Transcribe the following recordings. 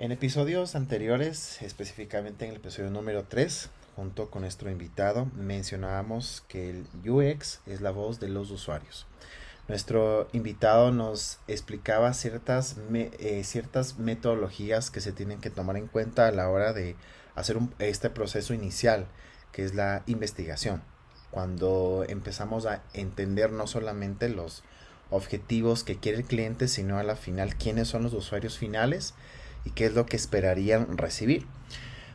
En episodios anteriores, específicamente en el episodio número 3, junto con nuestro invitado, mencionábamos que el UX es la voz de los usuarios. Nuestro invitado nos explicaba ciertas, eh, ciertas metodologías que se tienen que tomar en cuenta a la hora de hacer este proceso inicial, que es la investigación. Cuando empezamos a entender no solamente los objetivos que quiere el cliente, sino a la final quiénes son los usuarios finales y qué es lo que esperarían recibir.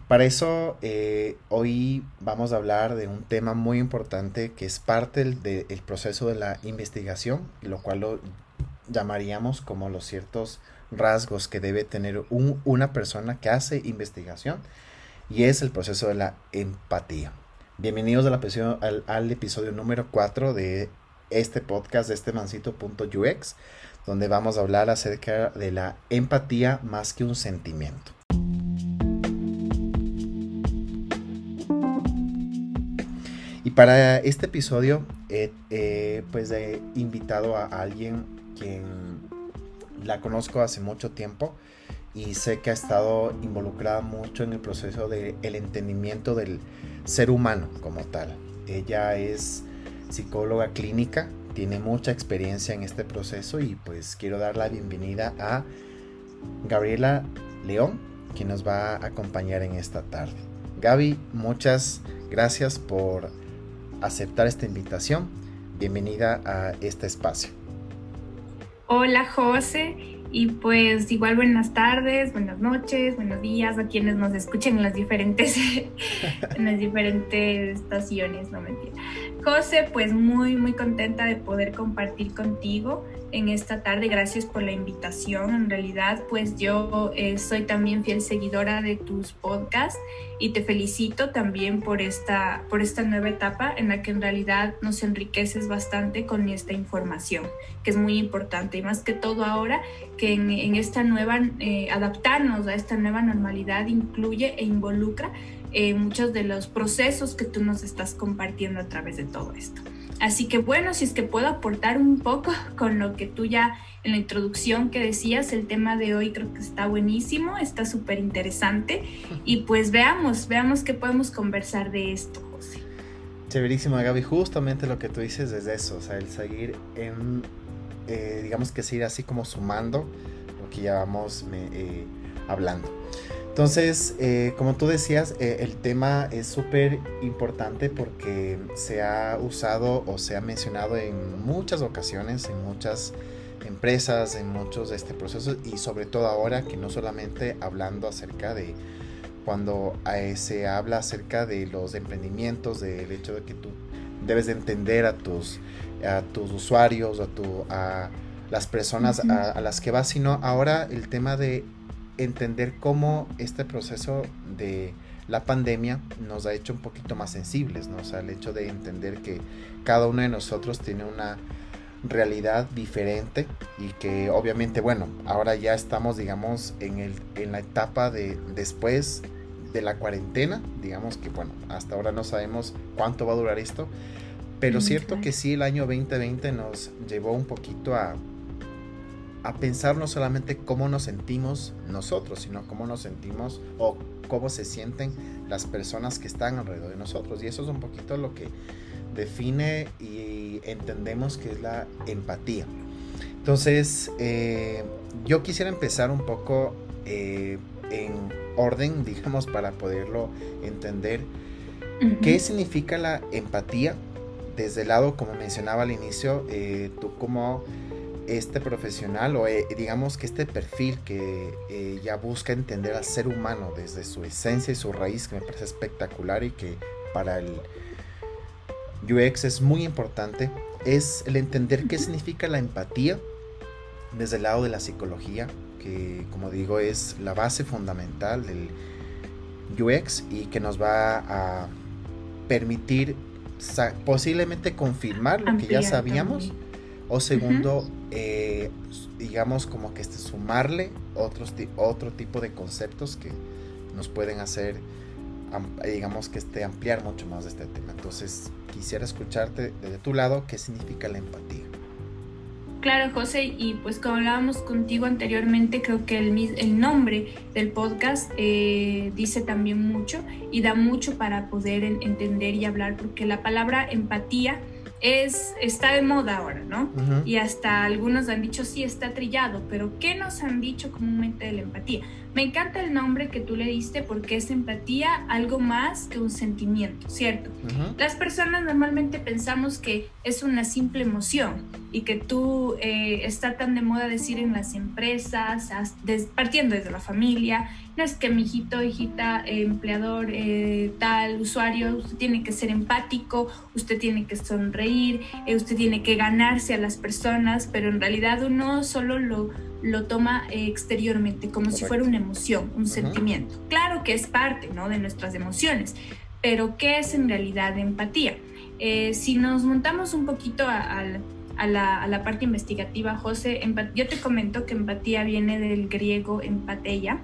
Para eso, eh, hoy vamos a hablar de un tema muy importante que es parte del, proceso de la investigación, lo cual lo llamaríamos como los ciertos rasgos que debe tener una persona que hace investigación, y es el proceso de la empatía. Bienvenidos al, al episodio número 4 de este podcast de este mancito.ux, donde vamos a hablar acerca de la empatía más que un sentimiento. Y para este episodio, pues he invitado a alguien quien la conozco hace mucho tiempo y sé que ha estado involucrada mucho en el proceso del el entendimiento del ser humano como tal. Ella es psicóloga clínica, tiene mucha experiencia en este proceso y pues quiero dar la bienvenida a Gabriela León, quien nos va a acompañar en esta tarde. Gaby, muchas gracias por aceptar esta invitación. Bienvenida a este espacio. Hola José, y pues igual buenas tardes, buenas noches, buenos días a quienes nos escuchen en las diferentes, en las diferentes estaciones, no mentira. José, pues muy, muy contenta de poder compartir contigo en esta tarde. Gracias por la invitación. En realidad, pues yo eh, soy también fiel seguidora de tus podcasts y te felicito también por esta, por esta nueva etapa en la que en realidad nos enriqueces bastante con esta información, que es muy importante y más que todo ahora que en, esta nueva, eh, adaptarnos a esta nueva normalidad incluye e involucra eh, muchos de los procesos que tú nos estás compartiendo a través de todo esto. Así que bueno, si es que puedo aportar un poco con lo que tú ya en la introducción que decías, el tema de hoy creo que está buenísimo, está súper interesante y pues veamos, veamos qué podemos conversar de esto, José. Chéverísimo, Gaby, justamente lo que tú dices es eso, o sea, el seguir en, eh, digamos que seguir así como sumando lo que ya vamos eh, hablando. Entonces, eh, como tú decías, eh, el tema es súper importante porque se ha usado o se ha mencionado en muchas ocasiones, en muchas empresas, en muchos de este proceso y sobre todo ahora que no solamente hablando acerca de cuando eh, se habla acerca de los emprendimientos, del hecho de que tú debes de entender a tus, a tus usuarios, a, tu, a las personas a, a las que vas, sino ahora el tema de entender cómo este proceso de la pandemia nos ha hecho un poquito más sensibles, ¿no? O sea, el hecho de entender que cada uno de nosotros tiene una realidad diferente y que obviamente, bueno, ahora ya estamos, digamos, en, el, en la etapa de después de la cuarentena, digamos que, bueno, hasta ahora no sabemos cuánto va a durar esto, pero cierto que sí, el año 2020 nos llevó un poquito a a pensar no solamente cómo nos sentimos nosotros, sino cómo nos sentimos o cómo se sienten las personas que están alrededor de nosotros. Y eso es un poquito lo que define y entendemos que es la empatía. Entonces, eh, yo quisiera empezar un poco eh, en orden, digamos, para poderlo entender. ¿Qué significa la empatía? Desde el lado, como mencionaba al inicio, eh, tú como este profesional o eh, digamos que este perfil que eh, ya busca entender al ser humano desde su esencia y su raíz, que me parece espectacular y que para el UX es muy importante, es el entender qué significa la empatía desde el lado de la psicología, que como digo es la base fundamental del UX y que nos va a permitir posiblemente confirmar lo que ya sabíamos. O segundo, eh, digamos como que este, sumarle otros, otro tipo de conceptos que nos pueden hacer, digamos que este, ampliar mucho más este tema. Entonces, quisiera escucharte desde tu lado qué significa la empatía. Claro, José, y pues como hablábamos contigo anteriormente, creo que el, el nombre del podcast eh, dice también mucho y da mucho para poder entender y hablar, porque la palabra empatía es, está de moda ahora, ¿no? Y hasta algunos han dicho, sí, está trillado, pero ¿qué nos han dicho comúnmente de la empatía? Me encanta el nombre que tú le diste porque es empatía algo más que un sentimiento, ¿cierto? Las personas normalmente pensamos que es una simple emoción y que tú eh, está tan de moda decir en las empresas, partiendo desde la familia, no es que mi hijito, hijita, empleador, eh, tal, usuario, usted tiene que ser empático, usted tiene que sonreír, eh, usted tiene que ganarse a las personas, pero en realidad uno solo lo lo toma eh, exteriormente, como si fuera una emoción, un sentimiento. Claro que es parte ¿no? de nuestras emociones, pero ¿qué es en realidad empatía? Eh, si nos montamos un poquito a, la, parte investigativa, José, yo te comento que empatía viene del griego empateia,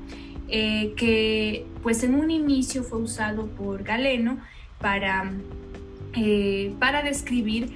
eh, que pues en un inicio fue usado por Galeno para, para describir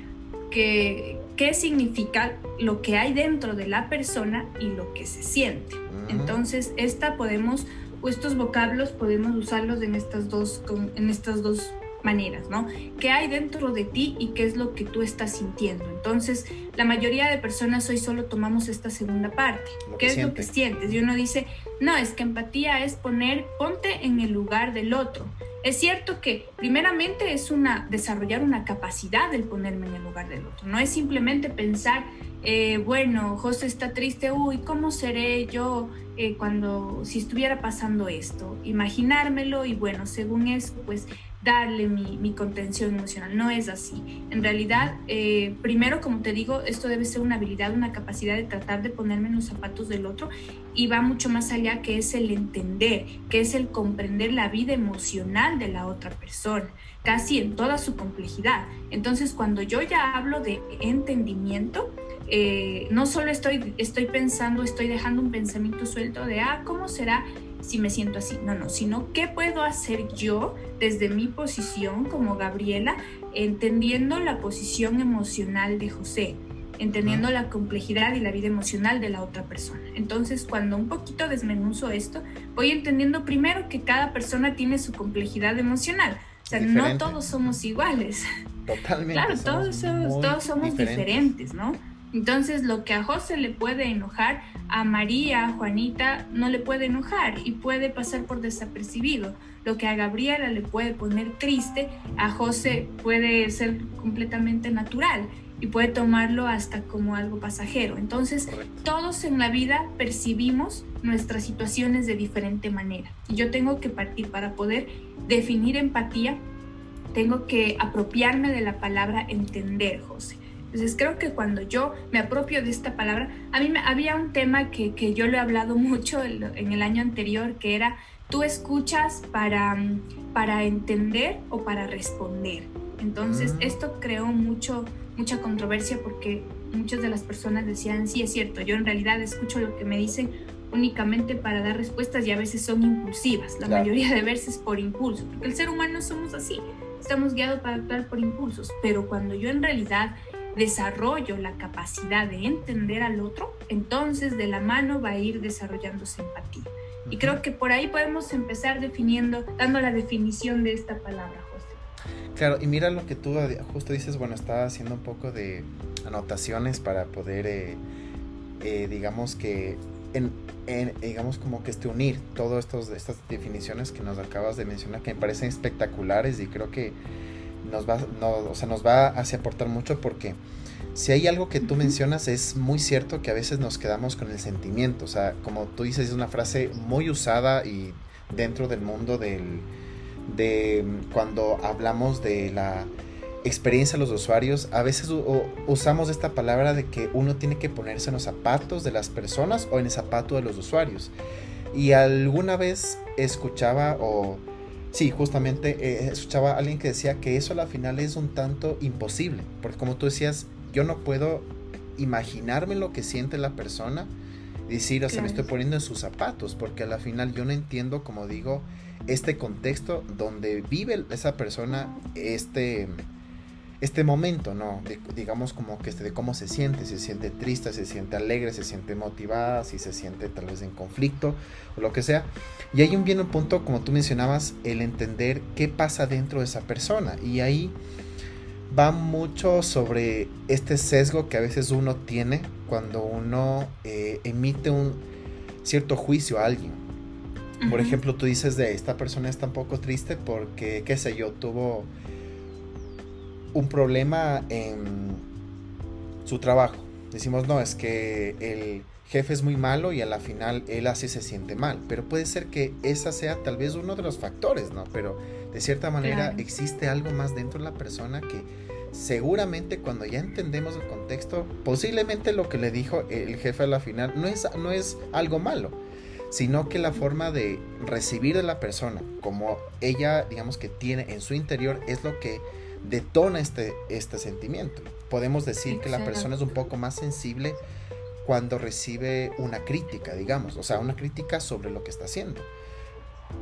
que, qué significa lo que hay dentro de la persona y lo que se siente. Entonces, esta podemos, estos vocablos podemos usarlos en estas dos, en estas dos maneras, ¿no? ¿Qué hay dentro de ti y qué es lo que tú estás sintiendo? Entonces, la mayoría de personas hoy solo tomamos esta segunda parte. ¿Qué es lo que sientes? Y uno dice, no, es que empatía es poner, ponte en el lugar del otro. Es cierto que primeramente es una desarrollar una capacidad del ponerme en el lugar del otro. No es simplemente pensar, eh, bueno, José está triste, uy, ¿cómo seré yo eh, cuando si estuviera pasando esto? Imaginármelo y bueno, según eso, pues darle mi, contención emocional. No es así. En realidad, eh, primero, como te digo, esto debe ser una habilidad, una capacidad de tratar de ponerme en los zapatos del otro y va mucho más allá que es el entender, que es el comprender la vida emocional de la otra persona, casi en toda su complejidad. Entonces, cuando yo ya hablo de entendimiento, eh, no solo estoy, estoy pensando, estoy dejando un pensamiento suelto de, ah, ¿cómo será si me siento así? No, no, sino qué puedo hacer yo desde mi posición como Gabriela, entendiendo la posición emocional de José, entendiendo la complejidad y la vida emocional de la otra persona. Entonces, cuando un poquito desmenuzo esto, voy entendiendo primero que cada persona tiene su complejidad emocional. O sea, no todos somos iguales. Totalmente. Claro, todos somos, todos somos diferentes, ¿no? Entonces, lo que a José le puede enojar, a María, a Juanita, no le puede enojar y puede pasar por desapercibido. Lo que a Gabriela le puede poner triste, a José puede ser completamente natural y puede tomarlo hasta como algo pasajero. Entonces, todos en la vida percibimos nuestras situaciones de diferente manera. Y yo tengo que partir para poder definir empatía, tengo que apropiarme de la palabra entender, José. Entonces creo que cuando yo me apropio de esta palabra, a mí me, había un tema que, que, yo lo he hablado mucho en el año anterior, que era tú escuchas para, para entender o para responder. Entonces mm. esto creó mucho, mucha controversia porque muchas de las personas decían, sí es cierto, yo en realidad escucho lo que me dicen únicamente para dar respuestas y a veces son impulsivas, la mayoría de veces por impulso, porque el ser humano somos así, estamos guiados para actuar por impulsos, pero cuando yo en realidad desarrollo la capacidad de entender al otro, entonces de la mano va a ir desarrollándose empatía. Y creo que por ahí podemos empezar definiendo, dando la definición de esta palabra, José. Claro, y mira lo que tú justo dices, bueno, estaba haciendo un poco de anotaciones para poder, eh, eh, digamos que, en, digamos como que este, unir todas estas definiciones que nos acabas de mencionar, que me parecen espectaculares y creo que nos va, no, o sea, nos va a aportar mucho porque si hay algo que tú mencionas es muy cierto que a veces nos quedamos con el sentimiento, o sea, como tú dices, es una frase muy usada y dentro del mundo del, de cuando hablamos de la experiencia de los usuarios, a veces usamos esta palabra de que uno tiene que ponerse en los zapatos de las personas o en el zapato de los usuarios. Y alguna vez escuchaba o Sí, justamente eh, escuchaba a alguien que decía que eso a la final es un tanto imposible, porque como tú decías, yo no puedo imaginarme lo que siente la persona y decir, o sea, me estoy poniendo en sus zapatos, porque a la final yo no entiendo, como digo, este contexto donde vive esa persona, este, este momento, ¿no? digamos como que este, de cómo se siente, se siente triste, se siente alegre, se siente motivada, si se siente tal vez en conflicto o lo que sea. Y ahí viene un punto, como tú mencionabas, el entender qué pasa dentro de esa persona. Y ahí va mucho sobre este sesgo que a veces uno tiene cuando uno eh, emite un cierto juicio a alguien. Por ejemplo, tú dices de esta persona está un poco triste porque, qué sé yo, tuvo un problema en su trabajo. Decimos, no, es que el jefe es muy malo y a la final él así se siente mal. Pero puede ser que esa sea tal vez uno de los factores, ¿no? Pero de cierta manera existe algo más dentro de la persona que seguramente cuando ya entendemos el contexto, posiblemente lo que le dijo el jefe a la final no es, no es algo malo, sino que la forma de recibir de la persona, como ella, digamos que tiene en su interior, es lo que detona este, este sentimiento. Podemos decir que la persona es un poco más sensible cuando recibe una crítica, digamos, o sea, una crítica sobre lo que está haciendo.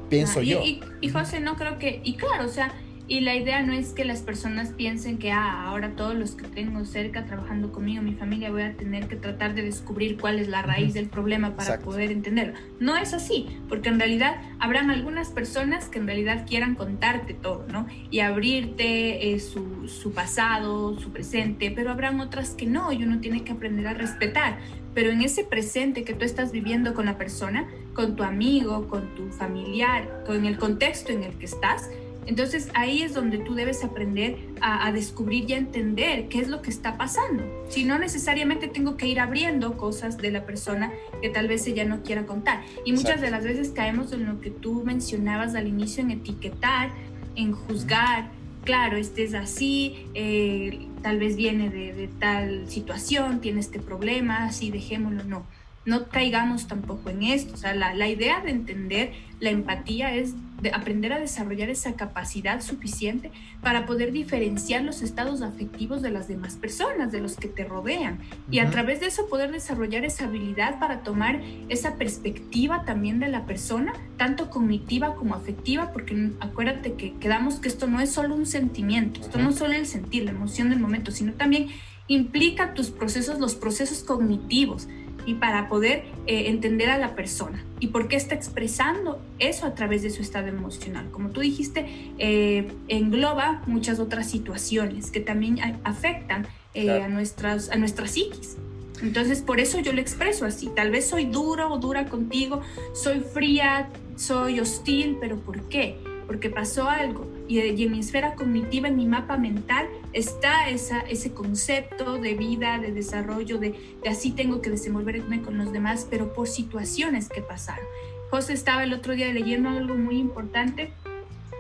Pienso ah, yo. Y, y, José, no creo que, y claro, o sea, y la idea no es que las personas piensen que ah, ahora todos los que tengo cerca trabajando conmigo, mi familia, voy a tener que tratar de descubrir cuál es la raíz del problema para poder entenderlo. No es así, porque en realidad habrán algunas personas que en realidad quieran contarte todo, ¿no? Y abrirte eh, su, su pasado, su presente, pero habrán otras que no y uno tiene que aprender a respetar. Pero en ese presente que tú estás viviendo con la persona, con tu amigo, con tu familiar, con el contexto en el que estás, entonces ahí es donde tú debes aprender a, descubrir y a entender qué es lo que está pasando. Si no necesariamente tengo que ir abriendo cosas de la persona que tal vez ella no quiera contar. Y muchas de las veces caemos en lo que tú mencionabas al inicio, en etiquetar, en juzgar. Claro, este es así, eh, tal vez viene de, de tal situación, tiene este problema, así dejémoslo. No, no caigamos tampoco en esto. O sea, la, la idea de entender la empatía es de aprender a desarrollar esa capacidad suficiente para poder diferenciar los estados afectivos de las demás personas, de los que te rodean. Y a través de eso poder desarrollar esa habilidad para tomar esa perspectiva también de la persona, tanto cognitiva como afectiva, porque acuérdate que quedamos que esto no es solo un sentimiento, esto no es solo el sentir, la emoción del momento, sino también implica tus procesos, los procesos cognitivos y para poder eh, entender a la persona y por qué está expresando eso a través de su estado emocional. Como tú dijiste, eh, engloba muchas otras situaciones que también afectan eh, a, nuestras, a nuestras psiquis. Entonces, por eso yo lo expreso así. Tal vez soy duro o dura contigo, soy fría, soy hostil, pero ¿por qué? Porque pasó algo y, en mi esfera cognitiva, en mi mapa mental, está esa, ese concepto de vida, de desarrollo, de, de así tengo que desenvolverme con los demás, pero por situaciones que pasaron. José estaba el otro día leyendo algo muy importante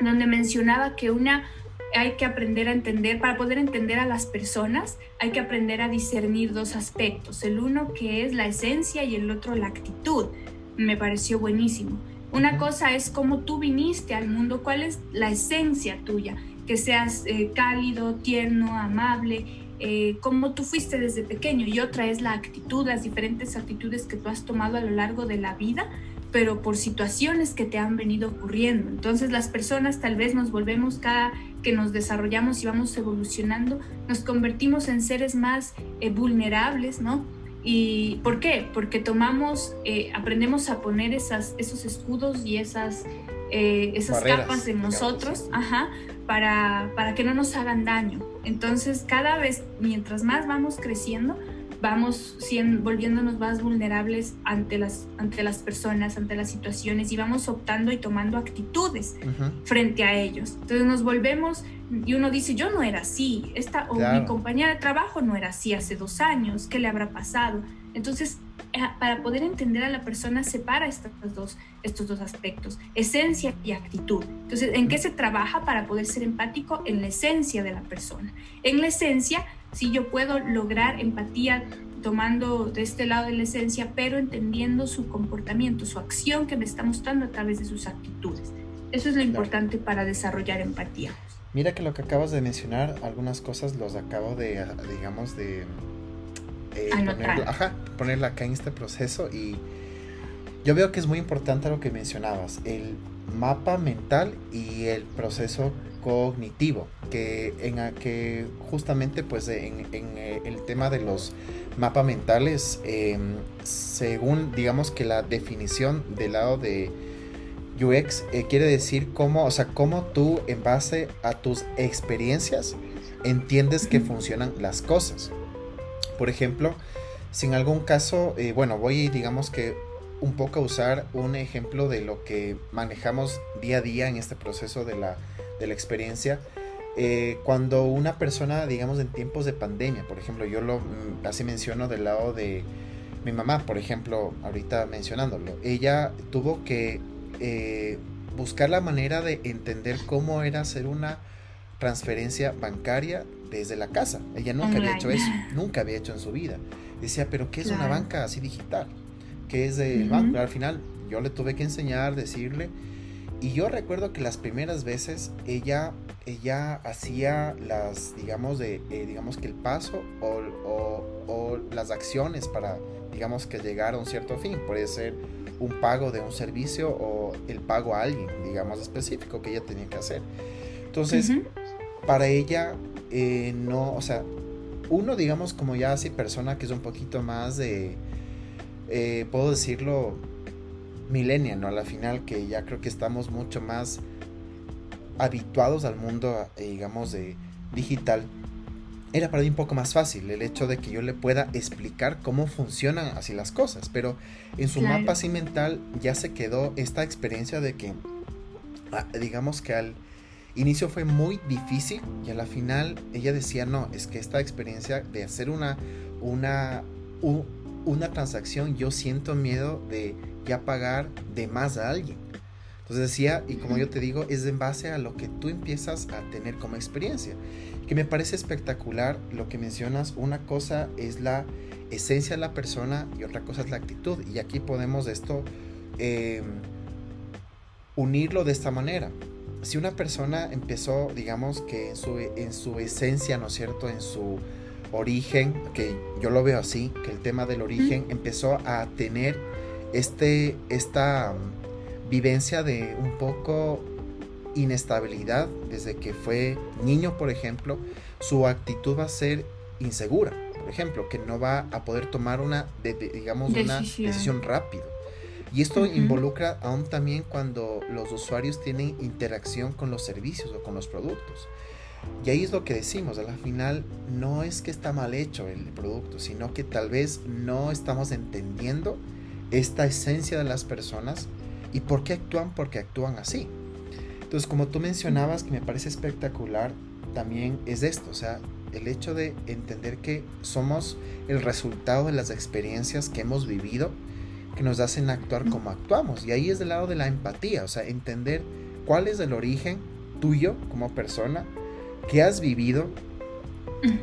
donde mencionaba que una hay que aprender a entender, para poder entender a las personas, hay que aprender a discernir dos aspectos, el uno que es la esencia y el otro la actitud. Me pareció buenísimo. Una cosa es cómo tú viniste al mundo, cuál es la esencia tuya, que seas eh, cálido, tierno, amable, eh, cómo tú fuiste desde pequeño. Y otra es la actitud, las diferentes actitudes que tú has tomado a lo largo de la vida, pero por situaciones que te han venido ocurriendo. Entonces las personas tal vez nos volvemos cada que nos desarrollamos y vamos evolucionando, nos convertimos en seres más eh, vulnerables, ¿no? ¿Y por qué? Porque tomamos, eh, aprendemos a poner esas, esos escudos y esas, eh, esas capas en nosotros ajá, para, para que no nos hagan daño. Entonces, cada vez, mientras más vamos creciendo, vamos siendo, volviéndonos más vulnerables ante las, ante las personas, ante las situaciones y vamos optando y tomando actitudes frente a ellos. Entonces nos volvemos y uno dice, yo no era así, esta, o mi compañera de trabajo no era así hace dos años, ¿qué le habrá pasado? Entonces, eh, para poder entender a la persona, separa estos dos, estos dos aspectos, esencia y actitud. Entonces, ¿en qué se trabaja para poder ser empático? En la esencia de la persona. En la esencia, si yo puedo lograr empatía tomando de este lado de la esencia, pero entendiendo su comportamiento, su acción que me está mostrando a través de sus actitudes. Eso es lo importante para desarrollar empatía. Mira que lo que acabas de mencionar, algunas cosas los acabo de, digamos, de eh, ajá, acá en este proceso y yo veo que es muy importante lo que mencionabas, el mapa mental y el proceso cognitivo, que, en, que justamente pues en, eh, el tema de los mapas mentales, em, según digamos que la definición del lado de UX eh, quiere decir cómo, o sea, cómo tú en base a tus experiencias entiendes que funcionan las cosas. Por ejemplo, si en algún caso, eh, bueno, voy digamos que un poco a usar un ejemplo de lo que manejamos día a día en este proceso de la, de la experiencia. Eh, cuando una persona, digamos, en tiempos de pandemia, por ejemplo, yo lo mm, así menciono del lado de mi mamá, por ejemplo, ahorita mencionándolo, ella tuvo que eh, buscar la manera de entender cómo era hacer una transferencia bancaria desde la casa. Ella nunca había hecho eso, nunca había hecho en su vida. Decía, pero ¿qué es una banca así digital? ¿Qué es del banco? Al final yo le tuve que enseñar, decirle. Y yo recuerdo que las primeras veces ella, ella hacía las, digamos, de, eh, digamos que el paso o, o, las acciones para, digamos, que llegar a un cierto fin. Puede ser un pago de un servicio o el pago a alguien, digamos, específico que ella tenía que hacer. Entonces, para ella, eh, no, o sea, uno, digamos, como ya así persona que es un poquito más de, eh, puedo decirlo, millennial, ¿no? A la final, que ya creo que estamos mucho más habituados al mundo, eh, digamos, de digital. Era para mí un poco más fácil el hecho de que yo le pueda explicar cómo funcionan así las cosas, pero en su mapa así mental ya se quedó esta experiencia de que, ah, digamos que al inicio fue muy difícil y a la final ella decía, no, es que esta experiencia de hacer una, una, una transacción, yo siento miedo de ya pagar de más a alguien. Entonces decía, y como yo te digo, es en base a lo que tú empiezas a tener como experiencia. Que me parece espectacular lo que mencionas. Una cosa es la esencia de la persona y otra cosa es la actitud. Y aquí podemos esto eh, unirlo de esta manera si una persona empezó, digamos que en su, en su esencia, ¿no es cierto?, en su origen, que yo lo veo así, que el tema del origen empezó a tener este, esta vivencia de un poco inestabilidad desde que fue niño, por ejemplo, su actitud va a ser insegura, por ejemplo, que no va a poder tomar una, digamos, una decisión rápida. Y esto involucra aún también cuando los usuarios tienen interacción con los servicios o con los productos. Y ahí es lo que decimos, al final no es que está mal hecho el producto, sino que tal vez no estamos entendiendo esta esencia de las personas y por qué actúan porque actúan así. Entonces, como tú mencionabas, que me parece espectacular, también es esto, o sea, el hecho de entender que somos el resultado de las experiencias que hemos vivido que nos hacen actuar como actuamos. Y ahí es del lado de la empatía, o sea, entender cuál es el origen tuyo como persona, qué has vivido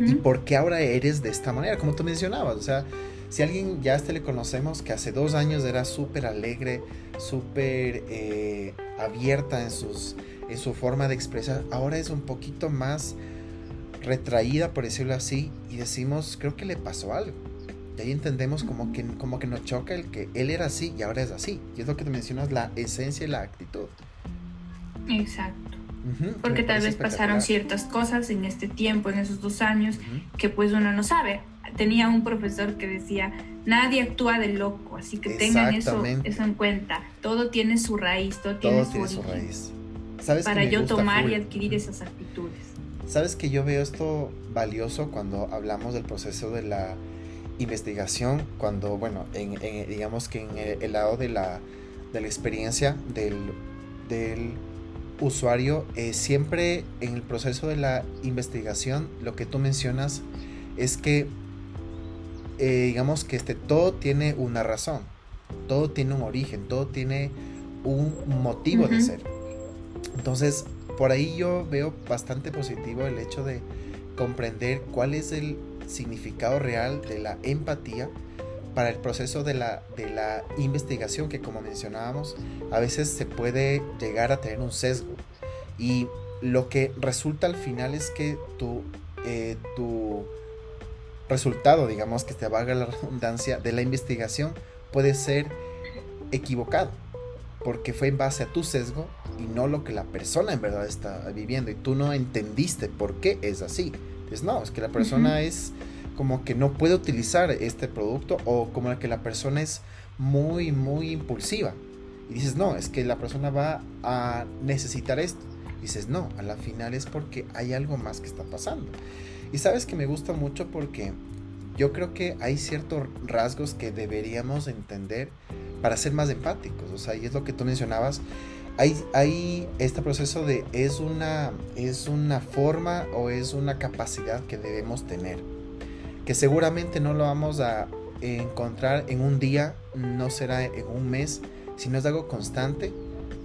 y por qué ahora eres de esta manera, como tú mencionabas. O sea, si alguien ya este le conocemos que hace dos años era súper alegre, súper eh, abierta en, sus, en su forma de expresar, ahora es un poquito más retraída, por decirlo así, y decimos, creo que le pasó algo. Y ahí entendemos como que, como que nos choca el que él era así y ahora es así. Y es lo que te mencionas, la esencia y la actitud. Exacto. Porque tal vez pasaron ciertas cosas en este tiempo, en esos dos años, que pues uno no sabe. Tenía un profesor que decía, nadie actúa de loco, así que tengan eso, eso en cuenta. Todo tiene su raíz, todo, tiene, su, raíz. ¿Sabes para yo tomar y adquirir esas actitudes. ¿Sabes que yo veo esto valioso cuando hablamos del proceso de la investigación cuando, bueno, en, digamos que en el, lado de la, de la experiencia del, del usuario, eh, siempre en el proceso de la investigación, lo que tú mencionas es que, eh, digamos que este, todo tiene una razón, todo tiene un origen, todo tiene un motivo de ser. Entonces, por ahí yo veo bastante positivo el hecho de comprender cuál es el significado real de la empatía para el proceso de la, de la investigación que como mencionábamos a veces se puede llegar a tener un sesgo y lo que resulta al final es que tu, eh, tu resultado digamos que te valga la redundancia de la investigación puede ser equivocado porque fue en base a tu sesgo y no lo que la persona en verdad está viviendo y tú no entendiste por qué es así. Pues no, es que la persona es como que no puede utilizar este producto o como que la persona es muy, muy impulsiva. Y dices, no, es que la persona va a necesitar esto. dices, no, a la final es porque hay algo más que está pasando. Y sabes que me gusta mucho porque yo creo que hay ciertos rasgos que deberíamos entender para ser más empáticos. O sea, y es lo que tú mencionabas. Hay, hay este proceso de es una, es una forma o es una capacidad que debemos tener. Que seguramente no lo vamos a encontrar en un día, no será en un mes, sino es algo constante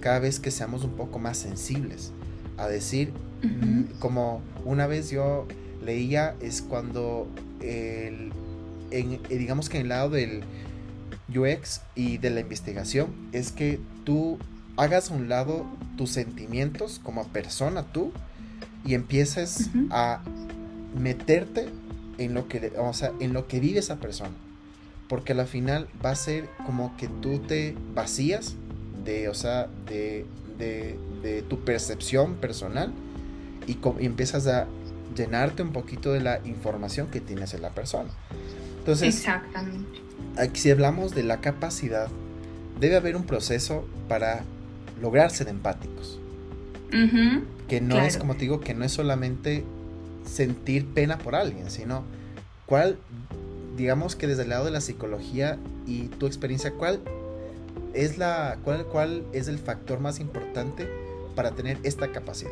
cada vez que seamos un poco más sensibles a decir, mm, como una vez yo leía, es cuando el, en, digamos que en el lado del UX y de la investigación, es que tú hagas a un lado tus sentimientos como persona tú y empieces a meterte en lo que, o sea, en lo que vive esa persona. Porque al final va a ser como que tú te vacías de, o sea, de, de, tu percepción personal y, y, empiezas a llenarte un poquito de la información que tienes en la persona. Entonces, Exactamente. Aquí, si hablamos de la capacidad, debe haber un proceso para lograr ser empáticos. que no es, como te digo, que no es solamente sentir pena por alguien, sino cuál, digamos que desde el lado de la psicología y tu experiencia, cuál es la, cuál, cuál es el factor más importante para tener esta capacidad.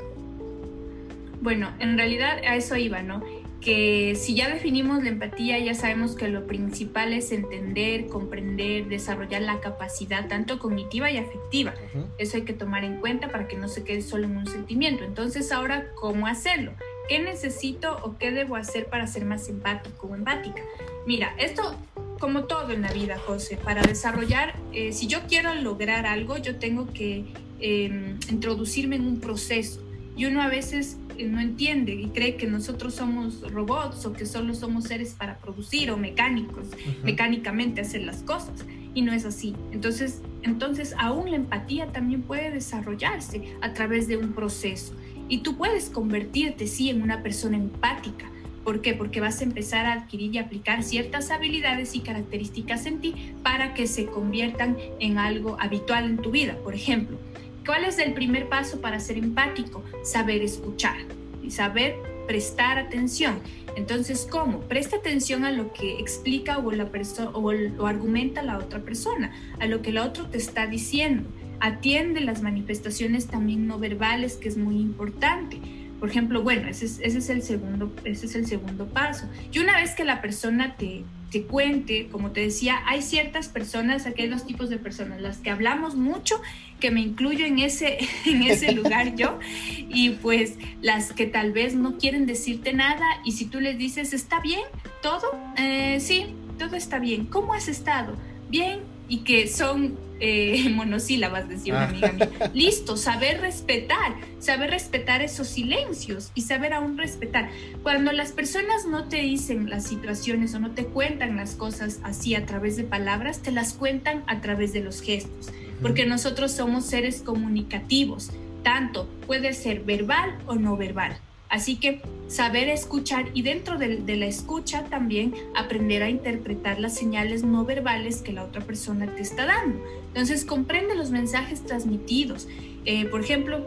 Bueno, en realidad a eso iba, ¿no? que si ya definimos la empatía, ya sabemos que lo principal es entender, comprender, desarrollar la capacidad tanto cognitiva y afectiva. Eso hay que tomar en cuenta para que no se quede solo en un sentimiento. Entonces, ahora, ¿cómo hacerlo? ¿Qué necesito o qué debo hacer para ser más empático o empática? Mira, esto como todo en la vida, José, para desarrollar, eh, si yo quiero lograr algo, yo tengo que em, introducirme en un proceso. Y uno a veces no entiende y cree que nosotros somos robots o que solo somos seres para producir o mecánicos, mecánicamente hacer las cosas. Y no es así. Entonces, entonces, aún la empatía también puede desarrollarse a través de un proceso. Y tú puedes convertirte, sí, en una persona empática. ¿Por qué? Porque vas a empezar a adquirir y aplicar ciertas habilidades y características en ti para que se conviertan en algo habitual en tu vida. Por ejemplo, ¿Cuál es el primer paso para ser empático? Saber escuchar y saber prestar atención. Entonces, ¿cómo? Presta atención a lo que explica o, la o, o argumenta la otra persona, a lo que el otro te está diciendo. Atiende las manifestaciones también no verbales, que es muy importante. Por ejemplo, bueno, ese es, ese es, el, segundo, ese es el segundo paso. Y una vez que la persona te, te cuente, como te decía, hay ciertas personas, aquí hay dos tipos de personas, las que hablamos mucho, que me incluyo en ese, en ese lugar yo, y pues las que tal vez no quieren decirte nada y si tú les dices, ¿está bien? ¿Todo? Eh, sí, todo está bien. ¿Cómo has estado? Bien, y que son eh, monosílabas, decía una amiga mía. Ah. Listo, saber respetar, saber respetar esos silencios y saber aún respetar. Cuando las personas no te dicen las situaciones o no te cuentan las cosas así a través de palabras, te las cuentan a través de los gestos, porque nosotros somos seres comunicativos, tanto puede ser verbal o no verbal. Así que saber escuchar y dentro de, la escucha también aprender a interpretar las señales no verbales que la otra persona te está dando. Entonces comprende los mensajes transmitidos. Eh, por ejemplo,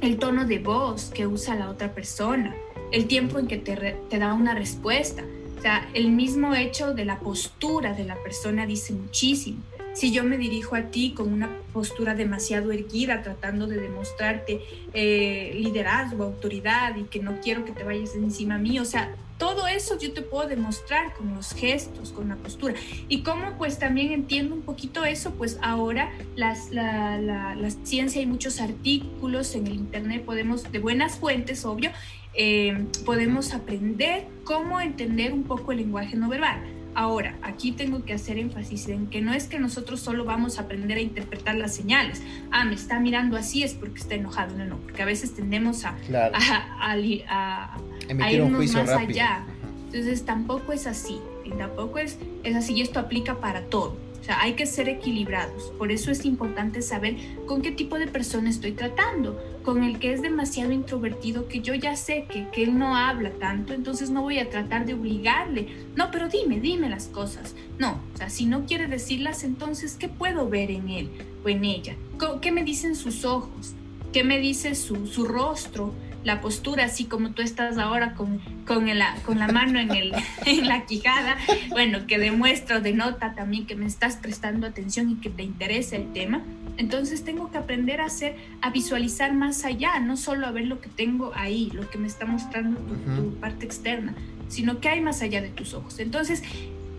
el tono de voz que usa la otra persona, el tiempo en que te, te da una respuesta. O sea, el mismo hecho de la postura de la persona dice muchísimo si yo me dirijo a ti con una postura demasiado erguida, tratando de demostrarte eh, liderazgo, autoridad y que no quiero que te vayas encima a mí, o sea, todo eso yo te puedo demostrar con los gestos, con la postura. Y como pues también entiendo un poquito eso, pues ahora las, la, la, ciencia, hay muchos artículos en el Internet, podemos, de buenas fuentes, obvio, eh, podemos aprender cómo entender un poco el lenguaje no verbal Ahora, aquí tengo que hacer énfasis en que no es que nosotros solo vamos a aprender a interpretar las señales. Ah, me está mirando así es porque está enojado. No, no, porque a veces tendemos a, a, irnos más allá. Entonces tampoco es así. Y tampoco es, es así y esto aplica para todo. O sea, hay que ser equilibrados. Por eso es importante saber con qué tipo de persona estoy tratando. Con el que es demasiado introvertido, que yo ya sé que, que él no habla tanto, entonces no voy a tratar de obligarle. No, pero dime, dime las cosas. No, o sea, si no quiere decirlas, entonces, ¿qué puedo ver en él o en ella? ¿Qué me dicen sus ojos? ¿Qué me dice su, su rostro? La postura, así como tú estás ahora con, con, con la mano en, el, en la quijada, bueno, que demuestra o denota también que me estás prestando atención y que te interesa el tema. Entonces tengo que aprender a hacer, a visualizar más allá, no solo a ver lo que tengo ahí, lo que me está mostrando tu, parte externa, sino que hay más allá de tus ojos. Entonces,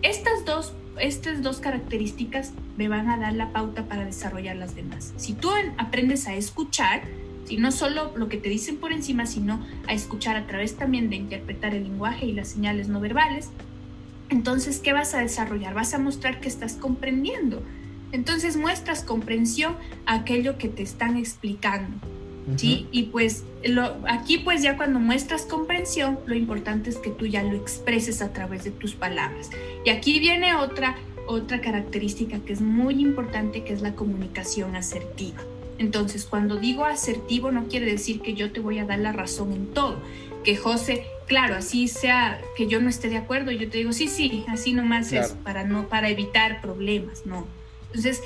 estas dos, estas dos características me van a dar la pauta para desarrollar las demás. Si tú aprendes a escuchar, y no solo lo que te dicen por encima, sino a escuchar a través también de interpretar el lenguaje y las señales no verbales. Entonces, ¿qué vas a desarrollar? Vas a mostrar que estás comprendiendo. Entonces muestras comprensión a aquello que te están explicando. ¿sí? Y pues lo, aquí pues ya cuando muestras comprensión, lo importante es que tú ya lo expreses a través de tus palabras. Y aquí viene otra, otra característica que es muy importante, que es la comunicación asertiva. Entonces, cuando digo asertivo no quiere decir que yo te voy a dar la razón en todo. Que José, claro, así sea que yo no esté de acuerdo, yo te digo, sí, sí, así nomás es para, no, para evitar problemas, no. Entonces,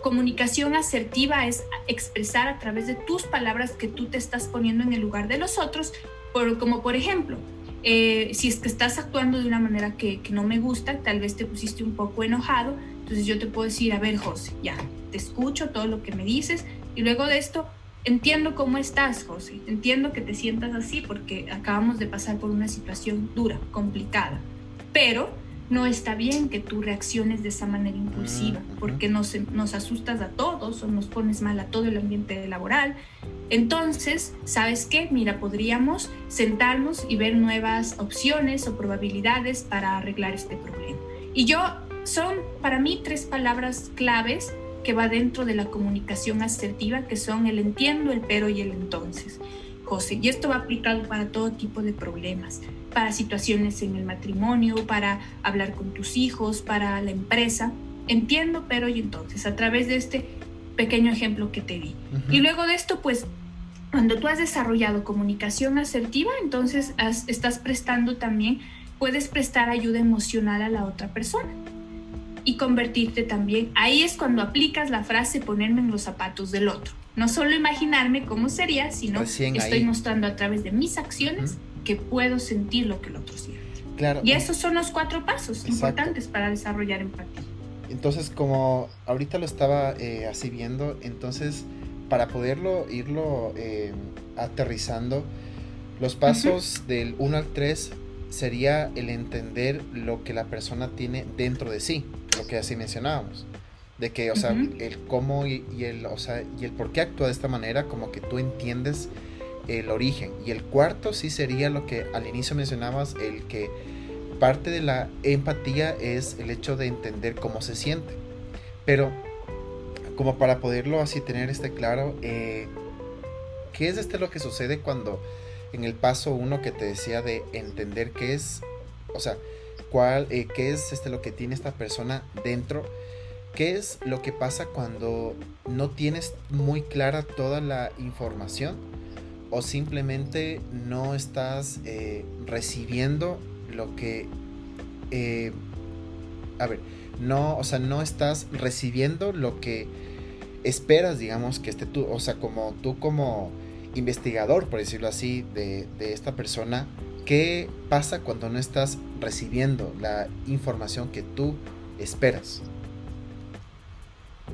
comunicación asertiva es expresar a través de tus palabras que tú te estás poniendo en el lugar de los otros, por, como por ejemplo, eh, si es que estás actuando de una manera que, que, no me gusta, tal vez te pusiste un poco enojado, entonces yo te puedo decir, a ver José, ya, te escucho todo lo que me dices, y luego de esto, entiendo cómo estás, José. Entiendo que te sientas así porque acabamos de pasar por una situación dura, complicada. Pero no está bien que tú reacciones de esa manera impulsiva porque nos, nos asustas a todos o nos pones mal a todo el ambiente laboral. Entonces, ¿sabes qué? Mira, podríamos sentarnos y ver nuevas opciones o probabilidades para arreglar este problema. Y yo, son para mí tres palabras claves que va dentro de la comunicación asertiva, que son el entiendo, el pero y el entonces. José, y esto va aplicado para todo tipo de problemas, para situaciones en el matrimonio, para hablar con tus hijos, para la empresa. Entiendo, pero y entonces, a través de este pequeño ejemplo que te di. Y luego de esto, pues, cuando tú has desarrollado comunicación asertiva, entonces estás prestando también, puedes prestar ayuda emocional a la otra persona y convertirte también. Ahí es cuando aplicas la frase ponerme en los zapatos del otro. No solo imaginarme cómo sería, sino que estoy mostrando a través de mis acciones que puedo sentir lo que el otro siente. Claro. Y esos son los cuatro pasos importantes para desarrollar empatía. Entonces, como ahorita lo estaba eh, así viendo, entonces para poderlo irlo eh, aterrizando, los pasos del 1 al 3 sería el entender lo que la persona tiene dentro de sí lo que así mencionábamos. De que, o sea, el cómo y, el, o sea, y el por qué actúa de esta manera, como que tú entiendes el origen. Y el cuarto sí sería lo que al inicio mencionabas, el que parte de la empatía es el hecho de entender cómo se siente. Pero, como para poderlo así tener este claro, eh, ¿qué es este lo que sucede cuando en el paso uno que te decía de entender qué es, o sea, eh, qué es este, lo que tiene esta persona dentro, qué es lo que pasa cuando no tienes muy clara toda la información o simplemente no estás eh, recibiendo lo que, eh, a ver, no, o sea, no estás recibiendo lo que esperas, digamos, que esté tú, o sea, como tú como investigador, por decirlo así, de, de esta persona, ¿Qué pasa cuando no estás recibiendo la información que tú esperas?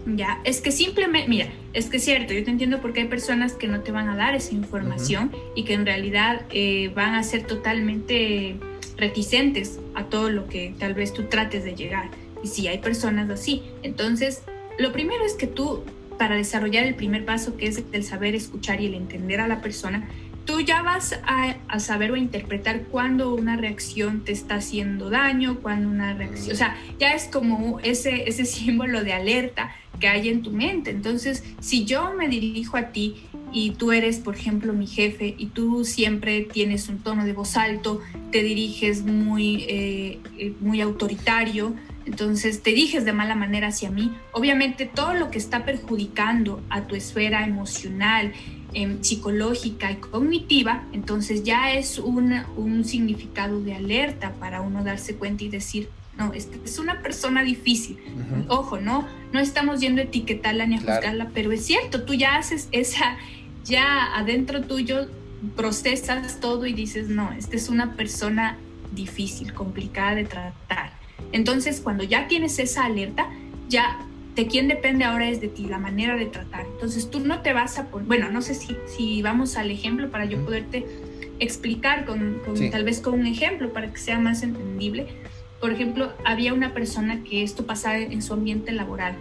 Ya, es que simplemente, mira, es que es cierto, yo te entiendo porque hay personas que no te van a dar esa información y que en realidad eh, van a ser totalmente reticentes a todo lo que tal vez tú trates de llegar. Y sí, hay personas así. Entonces, lo primero es que tú, para desarrollar el primer paso, que es el saber escuchar y el entender a la persona, tú ya vas a, saber o a interpretar cuando una reacción te está haciendo daño, cuando una reacción, o sea, ya es como ese, símbolo de alerta que hay en tu mente. Entonces, si yo me dirijo a ti y tú eres, por ejemplo, mi jefe y tú siempre tienes un tono de voz alto, te diriges muy, eh, eh, muy autoritario, entonces te dijes de mala manera hacia mí. Obviamente todo lo que está perjudicando a tu esfera emocional, em, psicológica y cognitiva, entonces ya es un significado de alerta para uno darse cuenta y decir, no, es, es una persona difícil. Ojo, no, no estamos yendo a etiquetarla ni a juzgarla, pero es cierto, tú ya haces esa, ya adentro tuyo procesas todo y dices, no, esta es una persona difícil, complicada de tratar. Entonces, cuando ya tienes esa alerta, ya de quién depende ahora es de ti, la manera de tratar. Entonces, tú no te vas a poner, bueno, no sé si, si vamos al ejemplo para yo poderte explicar con, tal vez con un ejemplo para que sea más entendible. Por ejemplo, había una persona que esto pasaba en su ambiente laboral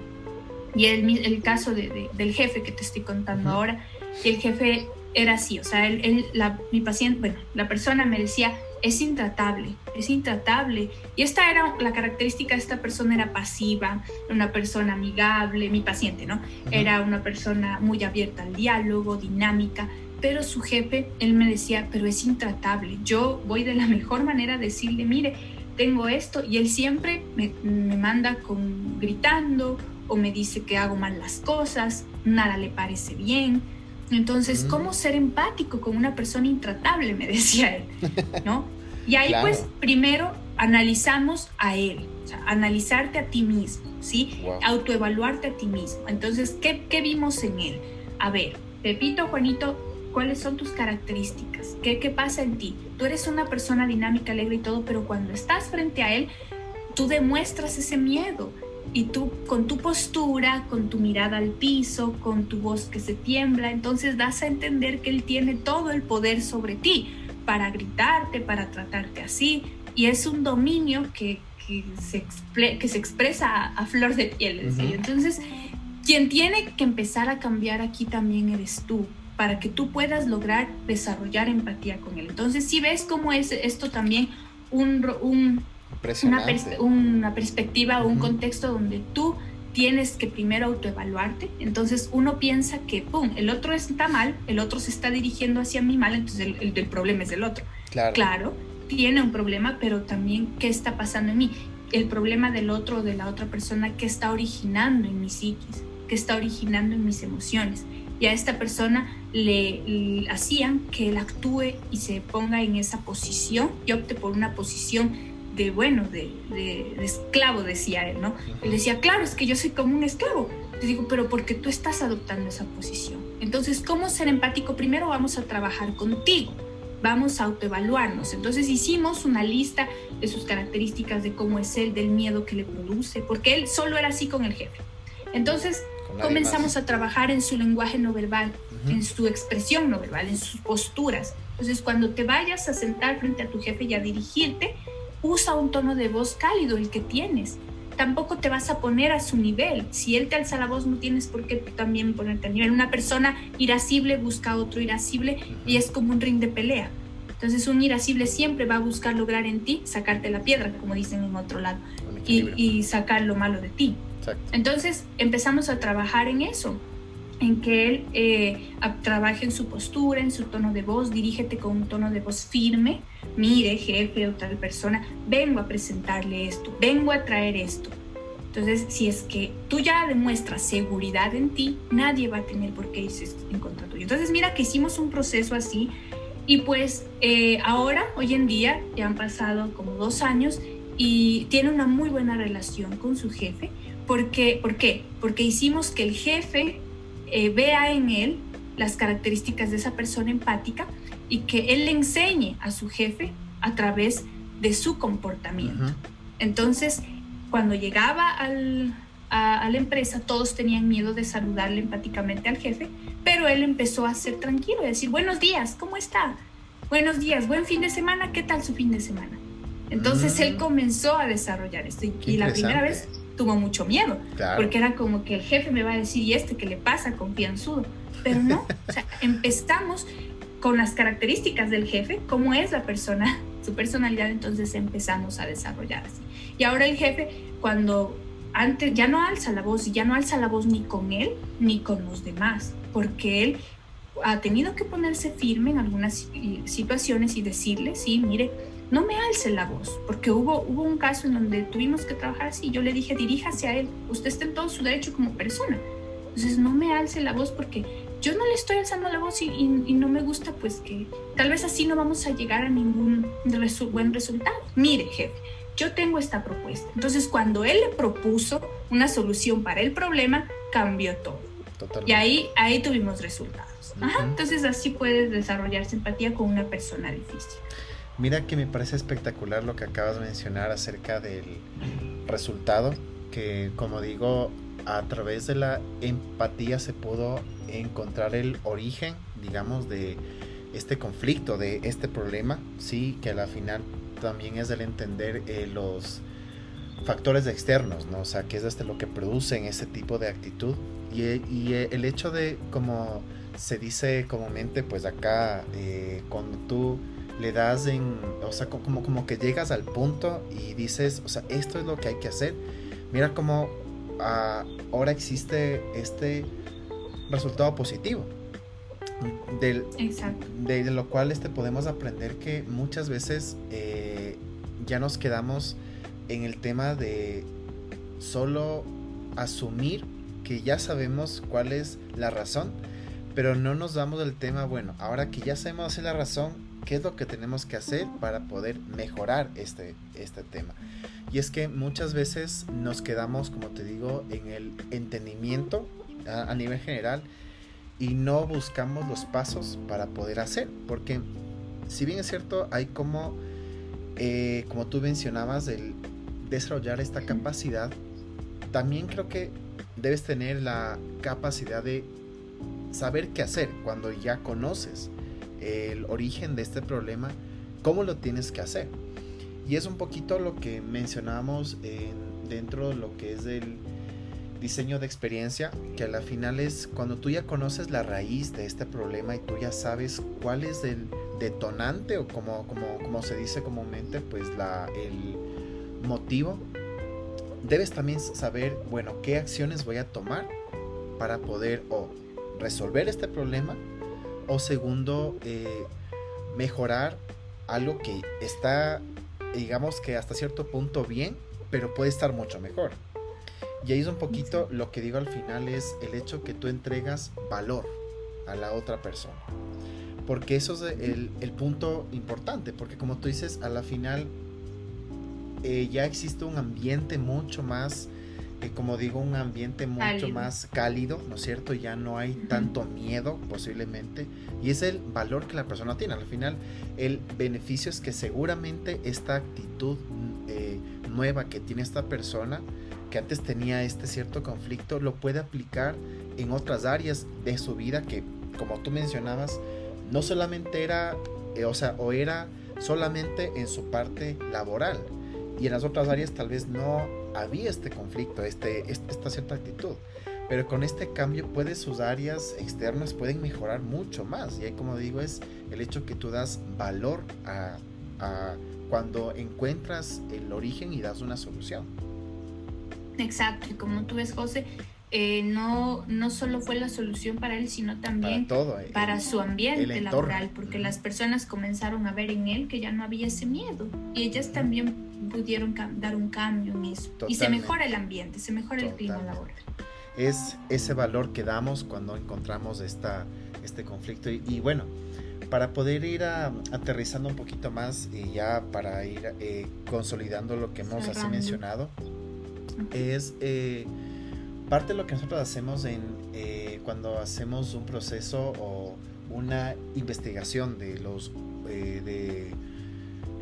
y el, el caso del jefe que te estoy contando ahora, y el jefe era así, o sea, él, la, mi paciente, bueno, la persona me decía, es intratable, es intratable. Y esta era la característica de esta persona, era pasiva, una persona amigable, mi paciente, ¿no? Era una persona muy abierta al diálogo, dinámica, pero su jefe, él me decía, pero es intratable. Yo voy de la mejor manera a decirle, mire, tengo esto, y él siempre me, me manda con gritando o me dice que hago mal las cosas, nada le parece bien entonces, mm. ¿cómo ser empático con una persona intratable? Me decía él, ¿no? Y ahí pues primero analizamos a él, o sea, analizarte a ti mismo, ¿sí? Autoevaluarte a ti mismo. Entonces, ¿qué, ¿qué, vimos en él? A ver, Pepito, Juanito, ¿cuáles son tus características? ¿Qué, ¿Qué pasa en ti? Tú eres una persona dinámica, alegre y todo, pero cuando estás frente a él, tú demuestras ese miedo y tú con tu postura, con tu mirada al piso, con tu voz que se tiembla, entonces das a entender que Él tiene todo el poder sobre ti para gritarte, para tratarte así. Y es un dominio que, que, se, que se expresa a, flor de piel. Entonces, quien tiene que empezar a cambiar aquí también eres tú para que tú puedas lograr desarrollar empatía con él. Entonces, si ves cómo es esto también un, un una, una, perspectiva o un contexto donde tú tienes que primero autoevaluarte. Entonces uno piensa que, ¡pum!, el otro está mal, el otro se está dirigiendo hacia mí mal, entonces el, el, problema es del otro. Claro. claro, tiene un problema, pero también qué está pasando en mí. El problema del otro o de la otra persona, qué está originando en mi psiquis, qué está originando en mis emociones. Y a esta persona le, le hacían que él actúe y se ponga en esa posición y opte por una posición de bueno, de, de, esclavo, decía él, ¿no? Él decía, claro, es que yo soy como un esclavo. Te digo, pero porque tú estás adoptando esa posición. Entonces, ¿cómo ser empático? Primero vamos a trabajar contigo, vamos a autoevaluarnos. Entonces hicimos una lista de sus características, de cómo es él, del miedo que le produce, porque él solo era así con el jefe. Entonces comenzamos a trabajar en su lenguaje no verbal, en su expresión no verbal, en sus posturas. Entonces, cuando te vayas a sentar frente a tu jefe y a dirigirte, usa un tono de voz cálido el que tienes. Tampoco te vas a poner a su nivel. Si él te alza la voz, no tienes por qué también ponerte a nivel. Una persona irascible busca a otro irascible y es como un ring de pelea. Entonces un irascible siempre va a buscar lograr en ti sacarte la piedra, como dicen en otro lado, y, sacar lo malo de ti. Entonces empezamos a trabajar en eso, en que él eh, trabaje en su postura, en su tono de voz, dirígete con un tono de voz firme, mire, jefe o tal persona, vengo a presentarle esto, vengo a traer esto. Entonces, si es que tú ya demuestras seguridad en ti, nadie va a tener por qué irse en contra tuyo. Entonces, mira que hicimos un proceso así y pues eh, ahora, hoy en día, ya han pasado como dos años y tiene una muy buena relación con su jefe. Porque, ¿Por qué? Porque hicimos que el jefe eh, vea en él las características de esa persona empática y que él le enseñe a su jefe a través de su comportamiento. Entonces, cuando llegaba a, la empresa, todos tenían miedo de saludarle empáticamente al jefe, pero él empezó a ser tranquilo, a decir, buenos días, ¿cómo está? Buenos días, buen fin de semana, ¿qué tal su fin de semana? Entonces él mm. comenzó a desarrollar esto y, la primera vez tuvo mucho miedo, porque era como que el jefe me va a decir, ¿y este qué le pasa? Confianzudo. Pero no, o sea, empezamos con las características del jefe, cómo es la persona, su personalidad, entonces empezamos a desarrollar así. Y ahora el jefe, cuando antes ya no alza la voz y ya no alza la voz ni con él ni con los demás, porque él ha tenido que ponerse firme en algunas situaciones y decirle, sí, mire, no me alce la voz, porque hubo, hubo un caso en donde tuvimos que trabajar así. Yo le dije, diríjase a él, usted está en todo su derecho como persona. Entonces no me alce la voz porque yo no le estoy alzando la voz y, y, no me gusta, pues que tal vez así no vamos a llegar a ningún buen resultado. Mire, jefe, yo tengo esta propuesta. Entonces cuando él le propuso una solución para el problema, cambió todo. Totalmente. Y ahí, ahí tuvimos resultados. Ajá, entonces así puedes desarrollar simpatía con una persona difícil. Mira que me parece espectacular lo que acabas de mencionar acerca del resultado, que como digo, a través de la empatía se pudo encontrar el origen, digamos, de este conflicto, de este problema, sí, que a la final también es el entender eh, los factores externos, ¿no? O sea, que es este lo que producen ese tipo de actitud y, y el hecho de, como se dice comúnmente, pues acá, eh, cuando tú le das en, o sea, como, como que llegas al punto y dices, o sea, esto es lo que hay que hacer. Mira cómo ah, ahora existe este resultado positivo. Del, de lo cual este, podemos aprender que muchas veces eh, ya nos quedamos en el tema de solo asumir que ya sabemos cuál es la razón, pero no nos damos el tema, bueno, ahora que ya sabemos la razón, qué es lo que tenemos que hacer para poder mejorar este, este tema. Y es que muchas veces nos quedamos, como te digo, en el entendimiento a, nivel general y no buscamos los pasos para poder hacer. Porque si bien es cierto, hay como, eh, como tú mencionabas, el desarrollar esta capacidad, también creo que debes tener la capacidad de saber qué hacer cuando ya conoces el origen de este problema, cómo lo tienes que hacer. Y es un poquito lo que mencionamos dentro de lo que es el diseño de experiencia, que a la final es cuando tú ya conoces la raíz de este problema y tú ya sabes cuál es el detonante o como, como, como se dice comúnmente, pues la, el motivo, debes también saber, bueno, qué acciones voy a tomar para poder o resolver este problema o segundo, eh, mejorar algo que está, digamos que hasta cierto punto bien, pero puede estar mucho mejor. Y ahí es un poquito lo que digo al final es el hecho que tú entregas valor a la otra persona. Porque eso es el, el punto importante, porque como tú dices, a la final eh, ya existe un ambiente mucho más como digo, un ambiente mucho más cálido, ¿no es cierto? Ya no hay tanto miedo posiblemente. Y es el valor que la persona tiene. Al final, el beneficio es que seguramente esta actitud eh, nueva que tiene esta persona, que antes tenía este cierto conflicto, lo puede aplicar en otras áreas de su vida que, como tú mencionabas, no solamente era, eh, o sea, o era solamente en su parte laboral. Y en las otras áreas tal vez no había este conflicto, este, esta cierta actitud. Pero con este cambio puedes sus áreas externas pueden mejorar mucho más. Y ahí como digo es el hecho que tú das valor a, cuando encuentras el origen y das una solución. Exacto, y como tú ves José, eh, no, no solo fue la solución para él, sino también para, eh, su ambiente laboral, porque las personas comenzaron a ver en él que ya no había ese miedo. Y ellas también pudieron dar un cambio en eso. Y se mejora el ambiente, se mejora el clima laboral. Es ese valor que damos cuando encontramos esta, este conflicto. Y, bueno, para poder ir aterrizando un poquito más y ya para ir eh, consolidando lo que hemos así mencionado, es parte de lo que nosotros hacemos en, eh, cuando hacemos un proceso o una investigación de los eh, de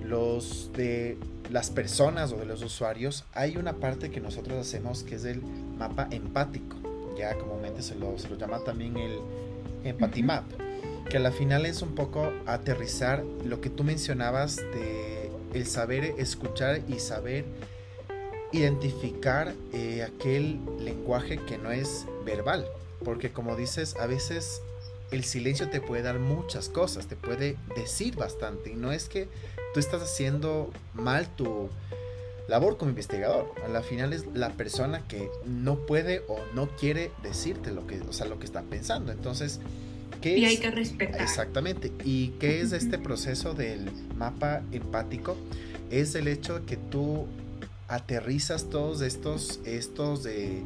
los de las personas o de los usuarios hay una parte que nosotros hacemos que es el mapa empático. Ya comúnmente se lo, se lo llama también el empathy map que a la final es un poco aterrizar lo que tú mencionabas de el saber escuchar y saber identificar eh, aquel lenguaje que no es verbal. Porque como dices, a veces el silencio te puede dar muchas cosas, te puede decir bastante. Y no es que tú estás haciendo mal tu labor como investigador. A la final es la persona que no puede o no quiere decirte lo que, o sea, lo que está pensando. Entonces, y hay que respetar. Exactamente. ¿Y qué es este proceso del mapa empático? Es el hecho de que tú aterrizas todos estos, estos, de,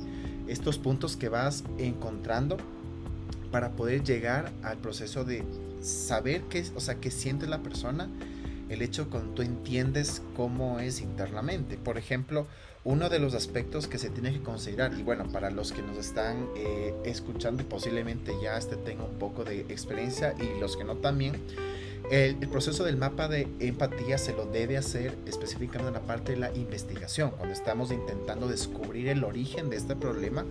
estos puntos que vas encontrando para poder llegar al proceso de saber qué, o sea, qué siente la persona, el hecho cuando tú entiendes cómo es internamente. Por ejemplo, uno de los aspectos que se tiene que considerar, y bueno, para los que nos están eh, escuchando posiblemente ya este tenga un poco de experiencia y los que no también, el, proceso del mapa de empatía se lo debe hacer específicamente en la parte de la investigación, cuando estamos intentando descubrir el origen de este problema,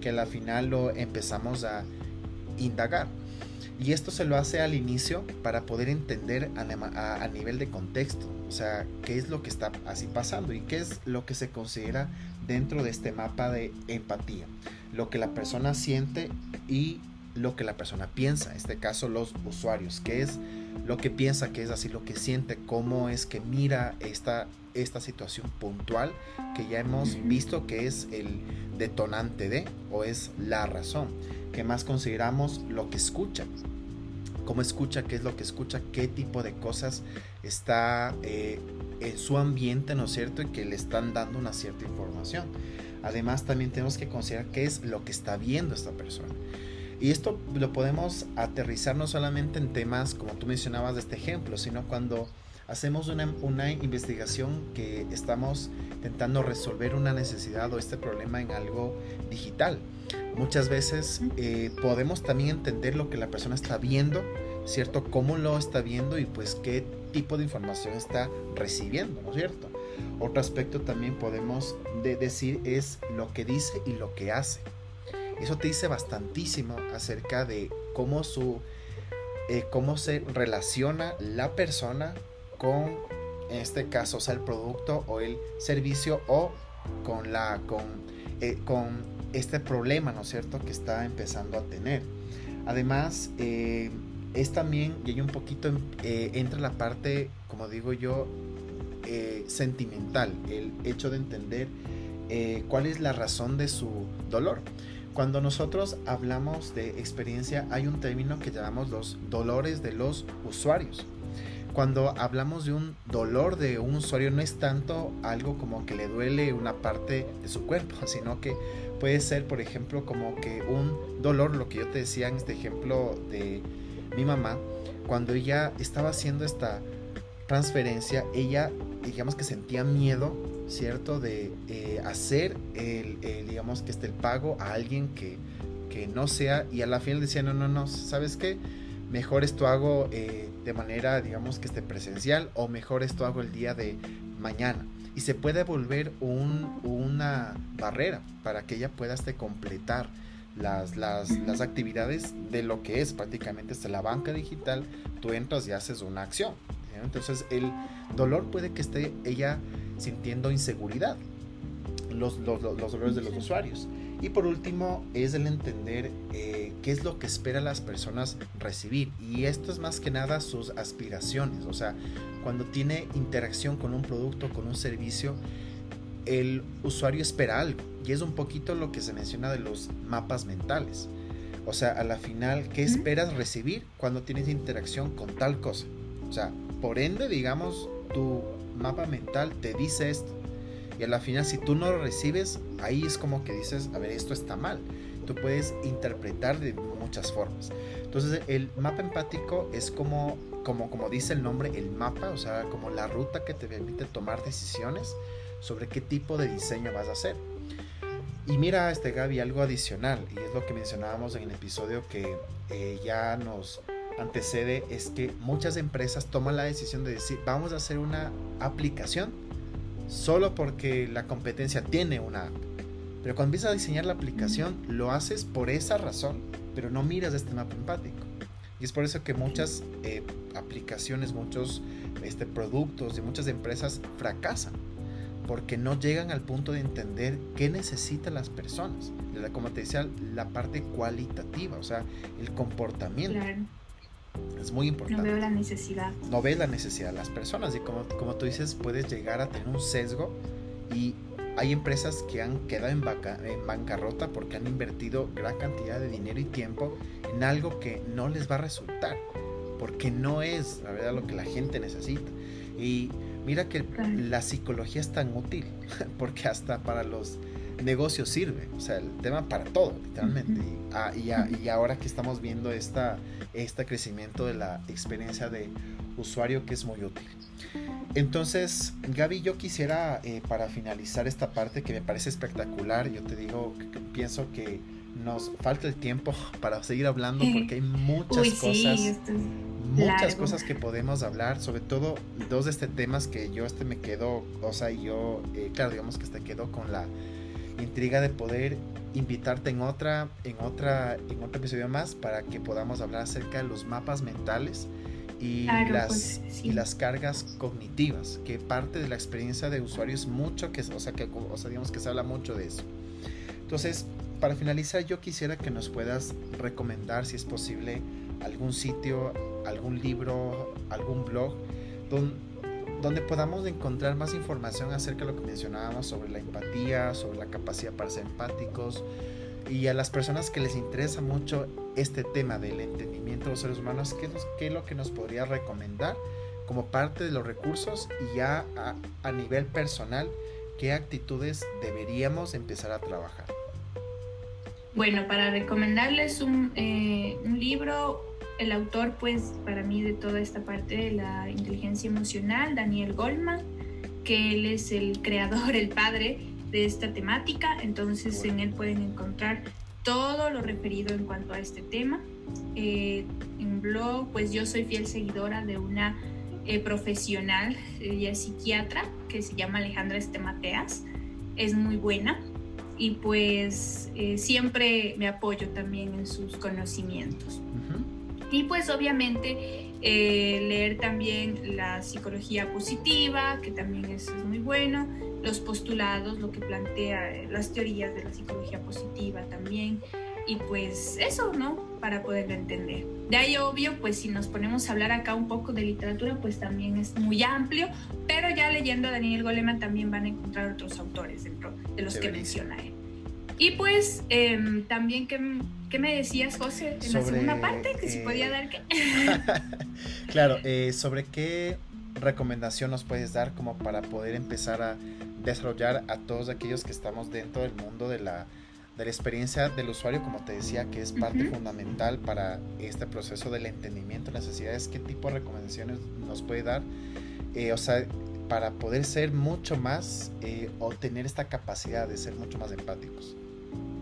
que al final lo empezamos a indagar. Y esto se lo hace al inicio para poder entender a, a, nivel de contexto, o sea, qué es lo que está así pasando y qué es lo que se considera dentro de este mapa de empatía. Lo que la persona siente y lo que la persona piensa, en este caso los usuarios, qué es lo que piensa, qué es así lo que siente, cómo es que mira esta, esta situación puntual que ya hemos visto que es el detonante de o es la razón que más consideramos lo que escucha. Cómo escucha, qué es lo que escucha, qué tipo de cosas está eh, en su ambiente, ¿no es cierto? Y que le están dando una cierta información. Además, también tenemos que considerar qué es lo que está viendo esta persona. Y esto lo podemos aterrizar no solamente en temas como tú mencionabas de este ejemplo, sino cuando hacemos una, una, investigación que estamos intentando resolver una necesidad o este problema en algo digital. Muchas veces eh, podemos también entender lo que la persona está viendo, ¿cierto? Cómo lo está viendo y pues qué tipo de información está recibiendo, ¿no es cierto? Otro aspecto también podemos decir es lo que dice y lo que hace. Eso te dice bastantísimo acerca de cómo su eh, cómo se relaciona la persona con en este caso sea el producto o el servicio o con la con, eh, con este problema, ¿no cierto?, que está empezando a tener. Además, eh, es también, y hay un poquito, eh, entra la parte, como digo yo, sentimental, el hecho de entender cuál es la razón de su dolor. Cuando nosotros hablamos de experiencia, hay un término que llamamos los dolores de los usuarios. Cuando hablamos de un dolor de un usuario, no es tanto algo como que le duele una parte de su cuerpo, sino que puede ser, por ejemplo, como que un dolor, lo que yo te decía en este ejemplo de mi mamá, cuando ella estaba haciendo esta transferencia, ella, digamos que sentía miedo, ¿cierto? De eh, hacer el, digamos que este, el pago a alguien que, que no sea, y a la final decía, no, no, no, ¿sabes qué? Mejor esto hago eh, de manera, digamos que esté presencial, o mejor esto hago el día de mañana y se puede volver una barrera para que ella pueda este, completar las, las, actividades de lo que es prácticamente la banca digital, tú entras y haces una acción. Entonces el dolor puede que esté ella sintiendo inseguridad, los, los, los dolores de los usuarios. Y por último es el entender eh, qué es lo que esperan las personas recibir. Y esto es más que nada sus aspiraciones. O sea, cuando tiene interacción con un producto, con un servicio, el usuario espera algo. Y es un poquito lo que se menciona de los mapas mentales. O sea, a la final, ¿qué esperas recibir cuando tienes interacción con tal cosa? O sea, por ende, digamos, tu mapa mental te dice esto. Y a la final, si tú no lo recibes, ahí es como que dices, a ver, esto está mal. Tú puedes interpretar de muchas formas. Entonces, el mapa empático es como como, como dice el nombre, el mapa, o sea, como la ruta que te permite tomar decisiones sobre qué tipo de diseño vas a hacer. Y mira, este Gaby, algo adicional, y es lo que mencionábamos en el episodio que eh, ya nos antecede, es que muchas empresas toman la decisión de decir, vamos a hacer una aplicación solo porque la competencia tiene una app. Pero cuando empiezas a diseñar la aplicación, lo haces por esa razón, pero no miras este mapa empático. Y es por eso que muchas eh, aplicaciones, muchos este, productos de muchas empresas fracasan. Porque no llegan al punto de entender qué necesitan las personas. Como te decía, la parte cualitativa, o sea, el comportamiento. Es muy importante. No veo la necesidad. No ves la necesidad de las personas. Y como, como tú dices, puedes llegar a tener un sesgo y hay empresas que han quedado en, en bancarrota porque han invertido gran cantidad de dinero y tiempo en algo que no les va a resultar, porque no es la verdad lo que la gente necesita. Y mira que la psicología es tan útil, porque hasta para los negocios sirve, o sea, el tema para todo, literalmente. Ah, y, ahora que estamos viendo esta, este crecimiento de la experiencia de usuario que es muy útil. Entonces, Gaby, yo quisiera, eh, para finalizar esta parte que me parece espectacular, yo te digo, que, pienso que nos falta el tiempo para seguir hablando porque hay muchas cosas, muchas cosas que podemos hablar, sobre todo dos de este temas que yo este me quedo, o sea, yo, eh, claro, digamos que este quedó con la intriga de poder invitarte en otra, en otra, en otro episodio más para que podamos hablar acerca de los mapas mentales y, las, pues, y las cargas cognitivas, que parte de la experiencia de usuario es mucho, que, o sea, que, o sea, digamos que se habla mucho de eso. Entonces, para finalizar, yo quisiera que nos puedas recomendar, si es posible, algún sitio, algún libro, algún blog, donde donde podamos encontrar más información acerca de lo que mencionábamos sobre la empatía, sobre la capacidad para ser empáticos y a las personas que les interesa mucho este tema del entendimiento de los seres humanos, ¿qué es, lo que nos podría recomendar como parte de los recursos y ya a, nivel personal, qué actitudes deberíamos empezar a trabajar? Bueno, para recomendarles un, eh, un libro el autor, pues, para mí de toda esta parte de la inteligencia emocional, Daniel Goldman, que él es el creador, el padre de esta temática, entonces en él pueden encontrar todo lo referido en cuanto a este tema. Eh, en blog, pues yo soy fiel seguidora de una eh, profesional, ella psiquiatra, que se llama Alejandra Estemateas, es muy buena y pues eh, siempre me apoyo también en sus conocimientos. Y pues obviamente eh, leer también la psicología positiva, que también es, muy bueno, los postulados, lo que plantea eh, las teorías de la psicología positiva también. Y pues eso, ¿no? Para poderlo entender. De ahí, obvio, pues si nos ponemos a hablar acá un poco de literatura, pues también es muy amplio, pero ya leyendo a Daniel Goleman también van a encontrar otros autores dentro de los que menciona él. Y pues em, también que ¿Qué me decías, José, en la segunda parte? Que si podía dar qué. claro, eh, sobre qué recomendación nos puedes dar como para poder empezar a desarrollar a todos aquellos que estamos dentro del mundo de la, de la experiencia del usuario, como te decía, que es parte fundamental para este proceso del entendimiento de necesidades. ¿Qué tipo de recomendaciones nos puede dar? Eh, o sea, para poder ser mucho más eh, o tener esta capacidad de ser mucho más empáticos.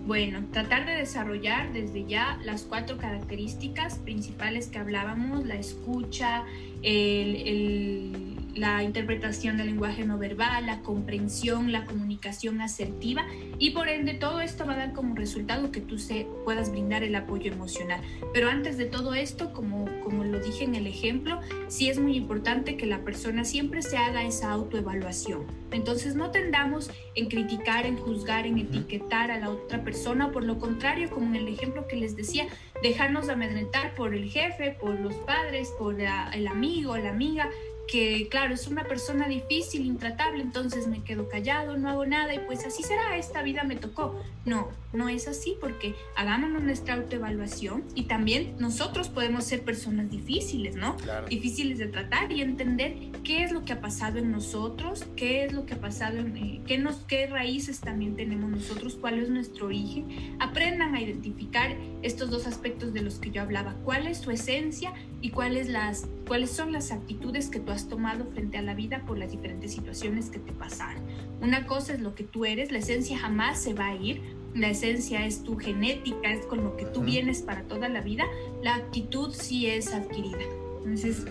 Bueno, tratar de desarrollar desde ya las cuatro características principales que hablábamos, la escucha, el, la interpretación del lenguaje no verbal, la comprensión, la comunicación asertiva y por ende todo esto va a dar como resultado que tú se, puedas brindar el apoyo emocional. Pero antes de todo esto, como, como lo dije en el ejemplo, sí es muy importante que la persona siempre se haga esa autoevaluación. Entonces no tendamos en criticar, en juzgar, en etiquetar a la otra persona, por lo contrario, como en el ejemplo que les decía, dejarnos amedrentar por el jefe, por los padres, por el amigo, la amiga, que claro, es una persona difícil, intratable, entonces me quedo callado, no hago nada y pues así será, esta vida me tocó. No, no es así porque hagámonos nuestra autoevaluación y también nosotros podemos ser personas difíciles, ¿no? Difíciles de tratar y entender qué es lo que ha pasado en nosotros, qué es lo que ha pasado en eh, qué nos qué raíces también tenemos nosotros, cuál es nuestro origen. Aprendan a identificar estos dos aspectos de los que yo hablaba, cuál es su esencia y cuáles las cuáles son las actitudes que tú has tomado frente a la vida por las diferentes situaciones que te pasaron. Una cosa es lo que tú eres, la esencia jamás se va a ir, la esencia es tu genética, es con lo que tú vienes para toda la vida, la actitud sí es adquirida. Entonces,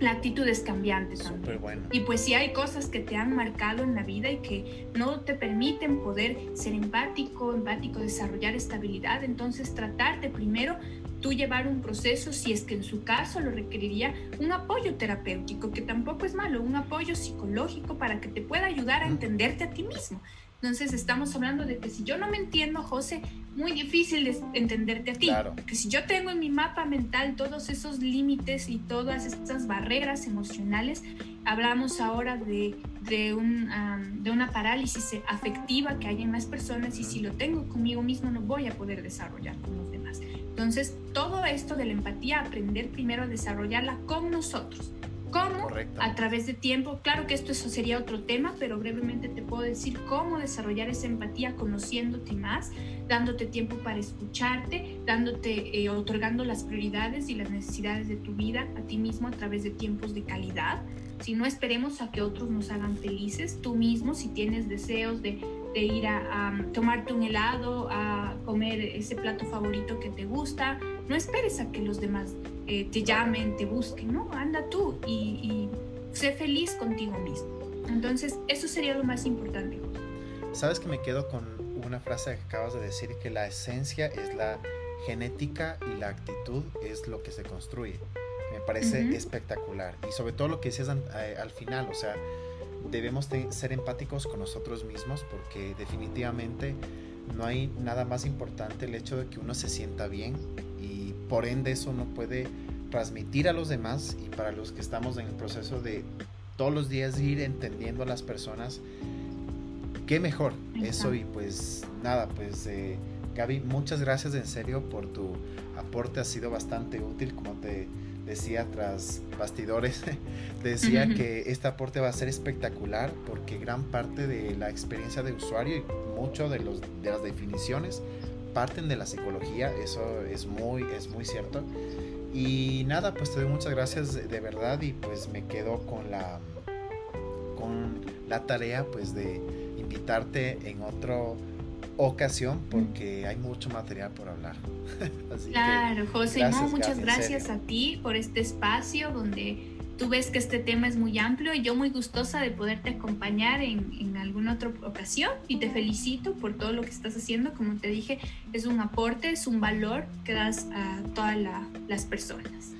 la actitud es cambiante también. Y pues si hay cosas que te han marcado en la vida y que no te permiten poder ser empático, empático, desarrollar estabilidad, entonces tratarte primero tú llevar un proceso, si es que en su caso lo requeriría, un apoyo terapéutico, que tampoco es malo, un apoyo psicológico para que te pueda ayudar a entenderte a ti mismo. Entonces estamos hablando de que si yo no me entiendo, José, muy difícil es entenderte a ti. Claro. Que si yo tengo en mi mapa mental todos esos límites y todas estas barreras emocionales, hablamos ahora de, de, un, de una parálisis afectiva que hay en las personas y si lo tengo conmigo mismo no voy a poder desarrollar con los demás. Entonces, todo esto de la empatía, aprender primero a desarrollarla con nosotros. ¿Cómo? A través de tiempo. Claro que esto eso sería otro tema, pero brevemente te puedo decir cómo desarrollar esa empatía conociéndote más, dándote tiempo para escucharte, dándote, eh, otorgando las prioridades y las necesidades de tu vida a ti mismo a través de tiempos de calidad. Si no esperemos a que otros nos hagan felices, tú mismo, si tienes deseos de, de ir a, a tomarte un helado, a comer ese plato favorito que te gusta, no esperes a que los demás eh, te llamen, te busquen, no, anda tú y, y, sé feliz contigo mismo. Entonces, eso sería lo más importante. Sabes que me quedo con una frase que acabas de decir, que la esencia es la genética y la actitud es lo que se construye. Parece espectacular. Y sobre todo lo que decías eh, al final, o sea, debemos ser empáticos con nosotros mismos porque definitivamente no hay nada más importante el hecho de que uno se sienta bien y por ende eso no puede transmitir a los demás y para los que estamos en el proceso de todos los días ir entendiendo a las personas, qué mejor. Eso y pues nada, pues eh, Gaby, muchas gracias en serio por tu aporte, ha sido bastante útil, como te decía tras bastidores, decía que este aporte va a ser espectacular porque gran parte de la experiencia de usuario y mucho de, los, de las definiciones parten de la psicología, eso es muy, es muy cierto. Y nada, pues te doy muchas gracias de verdad y pues me quedo con la, con la tarea pues de invitarte en otra ocasión porque hay mucho material por hablar. claro, José, no, muchas gracias a ti por este espacio donde tú ves que este tema es muy amplio y yo muy gustosa de poderte acompañar en, en, alguna otra ocasión y te felicito por todo lo que estás haciendo. Como te dije, es un aporte, es un valor que das a todas las personas.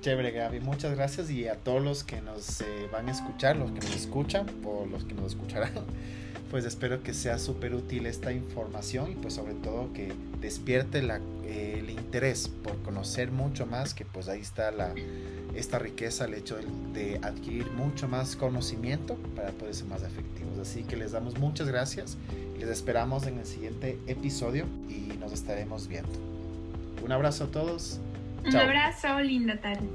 Chévere, Gaby, muchas gracias y a todos los que nos eh, van a escuchar, los que nos escuchan o los que nos escucharán, pues espero que sea súper útil esta información y pues sobre todo que despierte la, eh, el interés por conocer mucho más, que pues ahí está la esta riqueza, el hecho de, adquirir mucho más conocimiento para poder ser más efectivos. Así que les damos muchas gracias y les esperamos en el siguiente episodio y nos estaremos viendo. Un abrazo a todos. Un abrazo, linda tarde.